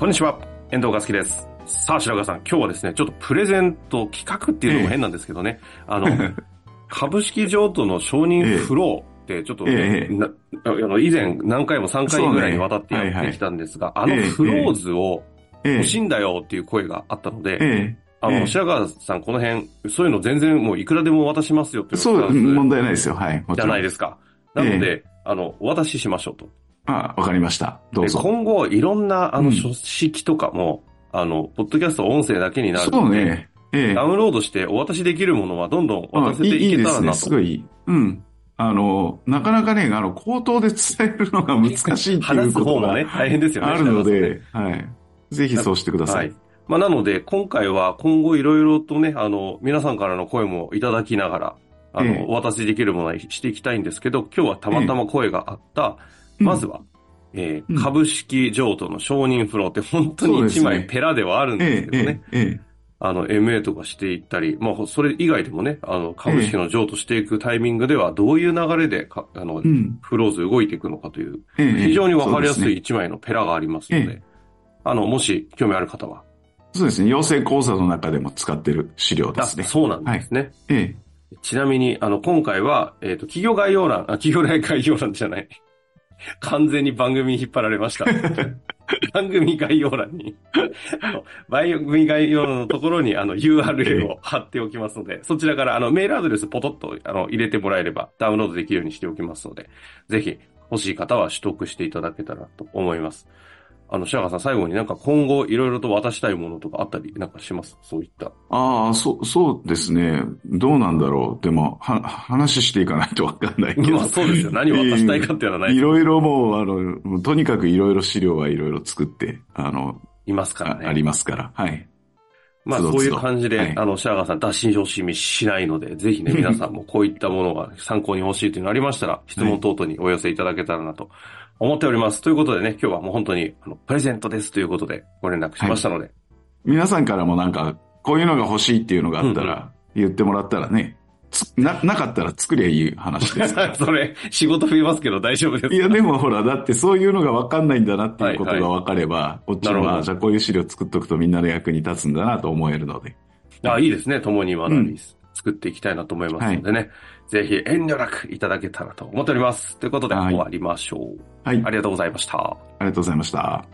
こんにちは、遠藤和樹です。さあ、白川さん、今日はですね、ちょっとプレゼント企画っていうのも変なんですけどね、あの、株式譲渡の承認フローって、ちょっとね、ええなあの以前何回も3回ぐらいにわたってやってきたんですが、あのフローズをええ欲しいんだよっていう声があったので、ええあの、ええ白川さん、この辺、そういうの全然もういくらでも渡しますよっていうそう、問題ないですよ。はい。じゃないですか。なので、あの、お渡ししましょうと。あ、わかりました。どうで、ぞ。今後、いろんな、あの、うん書式とかも、あの、ポッドキャスト音声だけになるそので、うね。ええダウンロードしてお渡しできるものはどんどんあ渡せていいいいですね。いけたらなと。すごい。うん。あの、なかなかね、あの、口頭で伝えるのが難しいってい話うことがす方もね、大変ですよね。あるの白で、はい。ぜひそうしてくだ川さんはい。まあ、なので、今回は今後いろいろとね、あの、皆さんからの声もいただきながら、あの、ええお渡しできるものにしていきたいんですけど、今日はたまたま声があった、うんまずは、えーうん株式譲渡の承認フローって本当に一枚ペラではあるんでええすけどね。、ええ、ええ。あの、MA とかしていったり、まあ、それ以外でもね、あの、株式の譲渡していくタイミングでは、どういう流れでか、あのう、ん。フローズ動いていくのかという、ええ非常にわかりやすい一枚のペラがありますのえで、あの、もし興味ある方は、そうですね。養成講座の中でも使ってる資料であすね。そうなんですね。ええ。ちなみに、あの、今回は、えっ、と、企業概要欄、あ、企業概要欄じゃない。完全に番組に引っ張られました。番組概要欄に、番組概要欄のところに、あの、URL を貼っておきますので、そちらから、あの、メールアドレスポトッと、あの、入れてもらえれば、ダウンロードできるようにしておきますので、ぜひ、欲しい方は取得していただけたらと思います。あの、白川さん、最後になんか今後いろいろと渡したいものとかあったりなんかします？そういった。ああ、そう、そうですね。どうなんだろう。でも、は、話していかないとわかんないけど。まあそうですよ。何を渡したいかっていうのはないいろいろもう、あの、とにかくいろいろ資料はいろいろ作って、あの、いますからね。あありますから。はい。まあそういう感じで、はい。あの、白川さん、脱心惜しみしないので、ぜひね、皆さんもこういったものが参考に欲しいというのありましたら、質問等々にお寄せいただけたらなと思っております。ということでね、今日はもう本当に、あの、プレゼントですということでご連絡しましたので、皆さんからもなんか、こういうのが欲しいっていうのがあったら、言ってもらったらね、つな、なかったら作りゃいい話ですから。それ、仕事増えますけど大丈夫ですか？いや、でもほら、だってそういうのが分かんないんだなっていうことはいはいが分かれば、こっちも、なるほどあじゃあこういう資料作っとくとみんなの役に立つんだなと思えるので。あ、いいですね。共に学び、うん作っていきたいなと思いますのでね、ぜひ遠慮なくいただけたらと思っております。ということで、はい終わりましょう。はい。ありがとうございました。ありがとうございました。